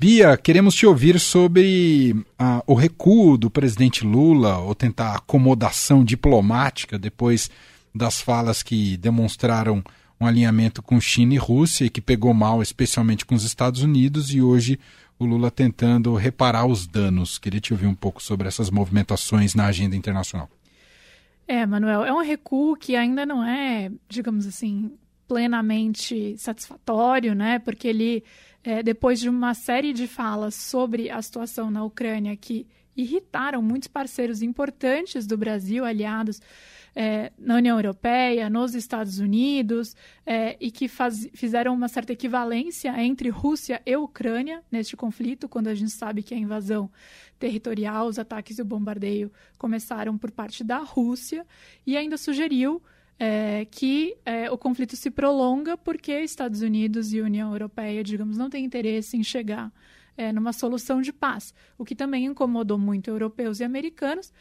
Bia, queremos te ouvir sobre ah, o recuo do presidente Lula, ou tentar acomodação diplomática depois das falas que demonstraram um alinhamento com China e Rússia e que pegou mal, especialmente com os Estados Unidos, e hoje o Lula tentando reparar os danos. Queria te ouvir um pouco sobre essas movimentações na agenda internacional. É, Manuel, é um recuo que ainda não é, digamos assim, plenamente satisfatório, né? Porque ele é, depois de uma série de falas sobre a situação na Ucrânia que irritaram muitos parceiros importantes do Brasil, aliados é, na União Europeia, nos Estados Unidos, é, e que faz, fizeram uma certa equivalência entre Rússia e Ucrânia neste conflito, quando a gente sabe que a invasão territorial, os ataques e o bombardeio começaram por parte da Rússia, e ainda sugeriu é, que é, o conflito se prolonga porque Estados Unidos e União Europeia, digamos, não têm interesse em chegar é, numa solução de paz, o que também incomodou muito europeus e americanos,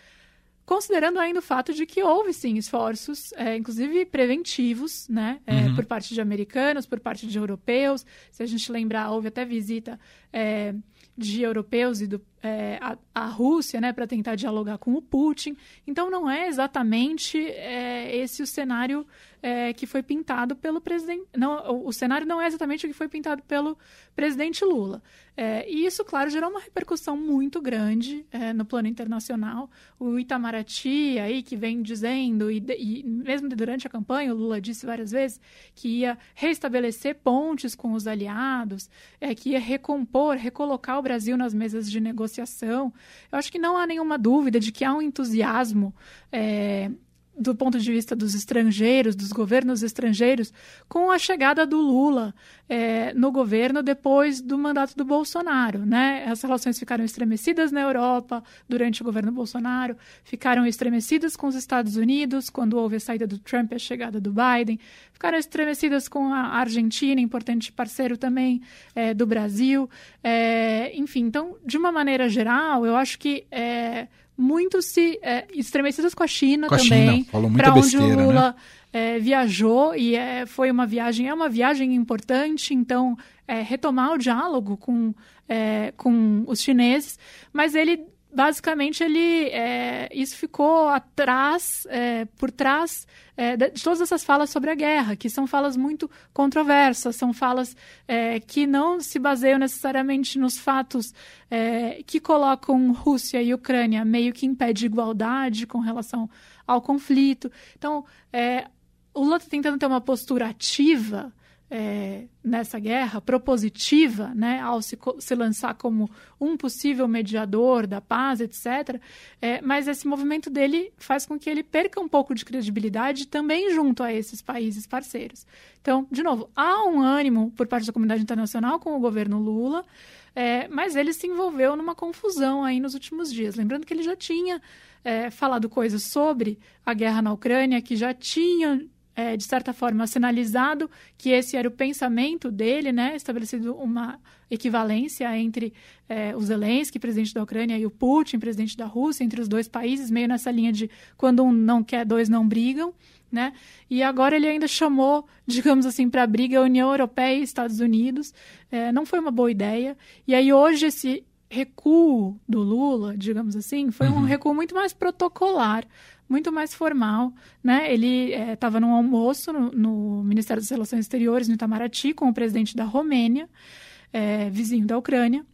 considerando ainda o fato de que houve sim esforços, é, inclusive preventivos, né, é, uhum. por parte de americanos, por parte de europeus. Se a gente lembrar, houve até visita é, de europeus e do, é, a, a, Rússia, né, para tentar dialogar com o Putin. Então, não é exatamente é, esse o cenário é, que foi pintado pelo presidente. Não, o, o, cenário não é exatamente o que foi pintado pelo presidente Lula. É, e isso, claro, gerou uma repercussão muito grande é, no plano internacional. O Itamaraty, aí, que vem dizendo, e, e mesmo durante a campanha, o Lula disse várias vezes que ia restabelecer pontes com os aliados, é, que ia recompor, recolocar o Brasil nas mesas de negociação. Eu acho que não há nenhuma dúvida de que há um entusiasmo é, do ponto de vista dos estrangeiros, dos governos estrangeiros, com a chegada do Lula é, no governo depois do mandato do Bolsonaro. Né? As relações ficaram estremecidas na Europa durante o governo Bolsonaro, ficaram estremecidas com os Estados Unidos quando houve a saída do Trump e a chegada do Biden, ficaram estremecidas com a Argentina, importante parceiro também é, do Brasil. É, enfim, então, de uma maneira geral, eu acho que é, muito se é, estremecidas com a China com também, para onde o Lula né? é, viajou e é, foi uma viagem, é uma viagem importante, então é, retomar o diálogo com, é, com os chineses, mas ele basicamente ele é, isso ficou atrás é, por trás é, de todas essas falas sobre a guerra que são falas muito controversas são falas é, que não se baseiam necessariamente nos fatos é, que colocam Rússia e Ucrânia meio que em pé de igualdade com relação ao conflito. Então é, o Lula está tentando ter uma postura ativa é, nessa guerra, propositiva, né, ao se, se, lançar como um possível mediador da paz, etc. É, mas esse movimento dele faz com que ele perca um pouco de credibilidade também junto a esses países parceiros. Então, de novo, há um ânimo por parte da comunidade internacional com o governo Lula, é, mas ele se envolveu numa confusão aí nos últimos dias. Lembrando que ele já tinha é, falado coisas sobre a guerra na Ucrânia, que já tinha é, de certa forma, sinalizado que esse era o pensamento dele, né? estabelecido uma equivalência entre é, o Zelensky, presidente da Ucrânia, e o Putin, presidente da Rússia, entre os dois países, meio nessa linha de quando um não quer, dois não brigam. Né? E agora ele ainda chamou, digamos assim, para a briga a União Europeia e Estados Unidos. É, não foi uma boa ideia. E aí hoje esse recuo do Lula, digamos assim, foi uhum. um recuo muito mais protocolar, muito mais formal, né? Ele estava é, num almoço no, no, Ministério das Relações Exteriores, no Itamaraty, com o presidente da Romênia, é, vizinho da Ucrânia,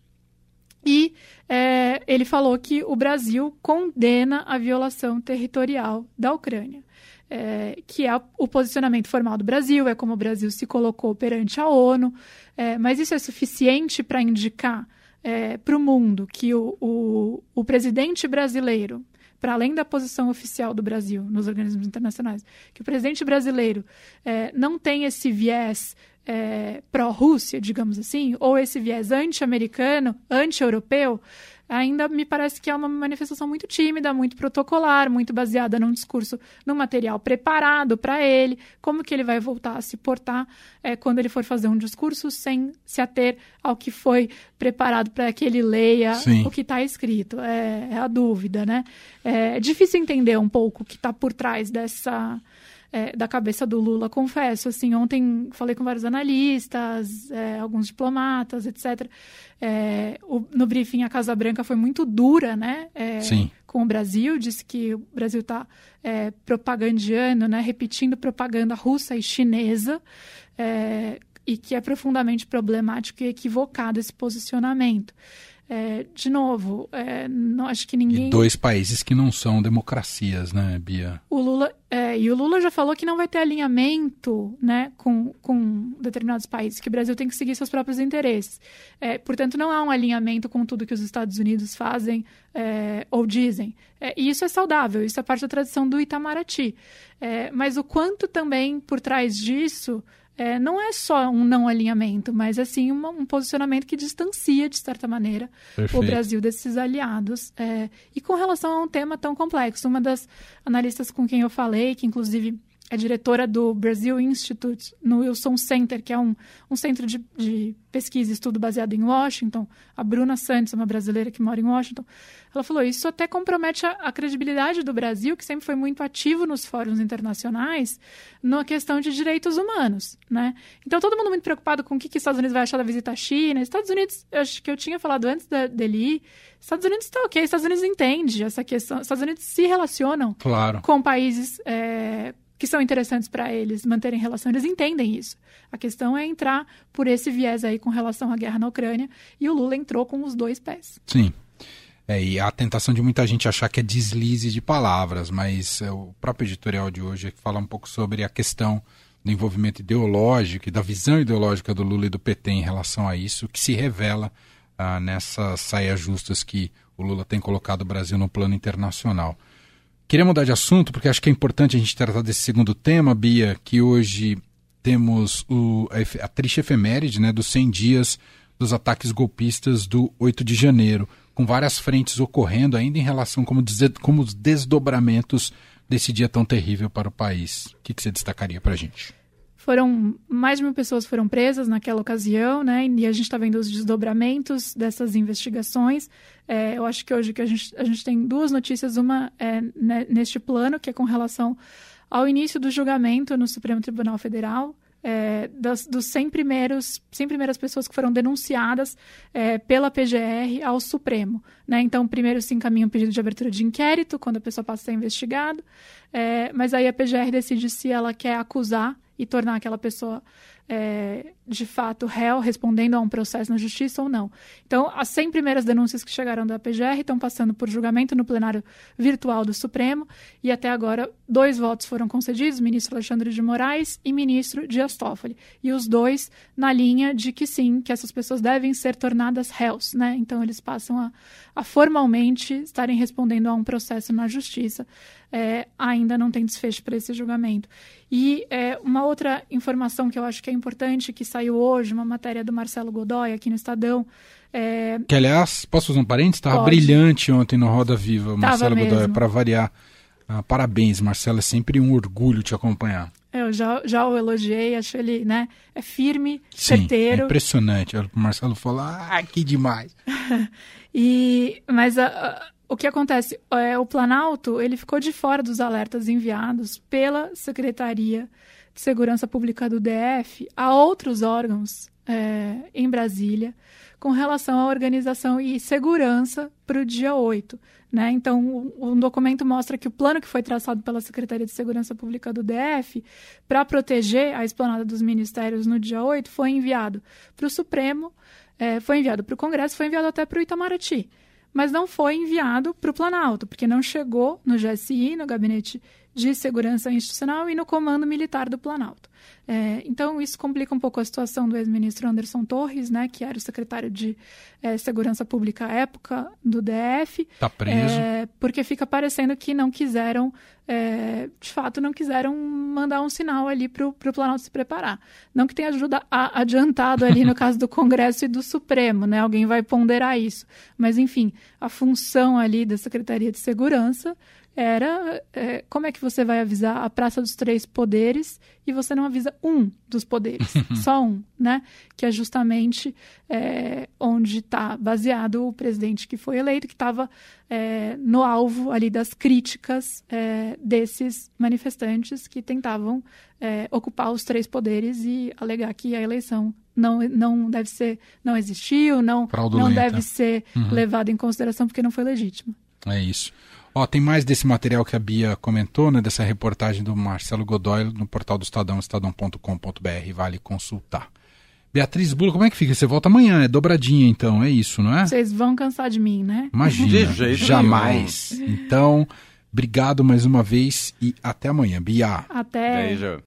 e é, ele falou que o Brasil condena a violação territorial da Ucrânia. É, que é o posicionamento formal do Brasil, é como o Brasil se colocou perante a ONU, é, mas isso é suficiente para indicar é, para o mundo que o, o, o presidente brasileiro para além da posição oficial do Brasil nos organismos internacionais, que o presidente brasileiro é, não tem esse viés é, pró-Rússia, digamos assim, ou esse viés anti-americano, anti-europeu, ainda me parece que é uma manifestação muito tímida, muito protocolar, muito baseada num discurso, num material preparado para ele, como que ele vai voltar a se portar é, quando ele for fazer um discurso sem se ater ao que foi preparado para que ele leia Sim. o que está escrito. É, é, a dúvida, né? É difícil entender um pouco o que está por trás dessa é, da cabeça do Lula, confesso. Assim, ontem falei com vários analistas, é, alguns diplomatas, etc. É, o, no briefing, a Casa Branca foi muito dura, né? É, Sim. Com o Brasil, disse que o Brasil está é, propagandeando, né? Repetindo propaganda russa e chinesa. É, e que é profundamente problemático e equivocado esse posicionamento. É, de novo, é, não acho que ninguém. E dois países que não são democracias, né, Bia? O Lula é, e o Lula já falou que não vai ter alinhamento, né, com, com determinados países, que o Brasil tem que seguir seus próprios interesses. É, portanto, não há um alinhamento com tudo que os Estados Unidos fazem é, ou dizem. É, e isso é saudável, isso é parte da tradição do Itamaraty. Mas o quanto também por trás disso é, não é só um não alinhamento, mas assim uma, um posicionamento que distancia, de certa maneira, Perfeito. o Brasil desses aliados. É, e com relação a um tema tão complexo, uma das analistas com quem eu falei, que inclusive é diretora do Brasil Institute no Wilson Center, que é um, um centro de, de pesquisa e estudo baseado em Washington. A Bruna Santos, uma brasileira que mora em Washington, ela falou: isso até compromete a, a credibilidade do Brasil, que sempre foi muito ativo nos fóruns internacionais, na questão de direitos humanos. Né? Então, todo mundo muito preocupado com o que, que os Estados Unidos vai achar da visita à China. Estados Unidos, acho que eu tinha falado antes da, dele ir, Estados Unidos está ok, Estados Unidos entende essa questão, Estados Unidos se relacionam claro. com países. É, que são interessantes para eles manterem relação, eles entendem isso. A questão é entrar por esse viés aí com relação à guerra na Ucrânia, e o Lula entrou com os dois pés. Sim. É, e a tentação de muita gente achar que é deslize de palavras, mas é, o próprio editorial de hoje fala um pouco sobre a questão do envolvimento ideológico e da visão ideológica do Lula e do PT em relação a isso, que se revela ah, nessas saias justas que o Lula tem colocado o Brasil no plano internacional. Queria mudar de assunto, porque acho que é importante a gente tratar desse segundo tema, Bia, que hoje temos o, a, a triste efeméride né, dos 100 dias dos ataques golpistas do 8 de janeiro, com várias frentes ocorrendo ainda em relação como, dizer, como os desdobramentos desse dia tão terrível para o país. O que, que você destacaria para a gente? Foram mais de mil pessoas foram presas naquela ocasião, né? E a gente está vendo os desdobramentos dessas investigações. É, eu acho que hoje que a gente, a gente tem duas notícias, uma é neste plano, que é com relação ao início do julgamento no Supremo Tribunal Federal, é, das, dos 100 primeiros, 100 primeiras pessoas que foram denunciadas é, pela PGR ao Supremo. Né? Então, primeiro se encaminha um pedido de abertura de inquérito, quando a pessoa passa a ser investigada, é, mas aí a PGR decide se ela quer acusar e tornar aquela pessoa é, de fato réu, respondendo a um processo na justiça ou não. Então, as 100 primeiras denúncias que chegaram da PGR estão passando por julgamento no plenário virtual do Supremo e até agora dois votos foram concedidos, ministro Alexandre de Moraes e ministro Dias Toffoli. E os dois na linha de que sim, que essas pessoas devem ser tornadas réus, né? Então, eles passam a, a formalmente estarem respondendo a um processo na justiça. É, ainda não tem desfecho para esse julgamento. E é, uma outra informação que eu acho que é importante, que saiu hoje, uma matéria do Marcelo Godoy aqui no Estadão. É... Que, aliás, posso fazer um parênteses? Estava brilhante ontem no Roda Viva, Marcelo. Godoy, para variar. Ah, parabéns, Marcelo, é sempre um orgulho te acompanhar. Eu já, já o elogiei, acho ele, né, é firme, Sim, certeiro. É impressionante. O Marcelo falou, ah, que demais. e, mas a, a, o que acontece? É, o Planalto, ele ficou de fora dos alertas enviados pela Secretaria de Segurança Pública do DF a outros órgãos é, em Brasília com relação à organização e segurança para o dia 8. Né? Então, um documento mostra que o plano que foi traçado pela Secretaria de Segurança Pública do DF para proteger a esplanada dos ministérios no dia 8 foi enviado para o Supremo, é, foi enviado para o Congresso, foi enviado até para o Itamaraty. Mas não foi enviado para o Planalto, porque não chegou no GSI, no Gabinete de Segurança Institucional e no Comando Militar do Planalto. É, então, isso complica um pouco a situação do ex-ministro Anderson Torres, né, que era o secretário de é, Segurança Pública à época do DF. Está preso. É, porque fica parecendo que não quiseram, é, de fato, não quiseram mandar um sinal ali para o Planalto se preparar. Não que tenha ajuda a, adiantado ali no caso do Congresso e do Supremo, né? Alguém vai ponderar isso. Mas, enfim, a função ali da Secretaria de Segurança era é, como é que você vai avisar a Praça dos Três Poderes e você não avisa um dos poderes, só um, né? Que é justamente é, onde está baseado o presidente que foi eleito, que estava é, no alvo ali das críticas é, desses manifestantes que tentavam é, ocupar os três poderes e alegar que a eleição não, não deve ser, não existiu, não, não deve ser uhum. levada em consideração porque não foi legítima. É isso. Ó, tem mais desse material que a Bia comentou, né, dessa reportagem do Marcelo Godoy no portal do Estadão, estadão.com.br, vale consultar. Beatriz Bula, como é que fica? Você volta amanhã, é dobradinha então, é isso, não é? Vocês vão cansar de mim, né? Imagina, jamais. Então, obrigado mais uma vez e até amanhã. Bia. Até. Beijo.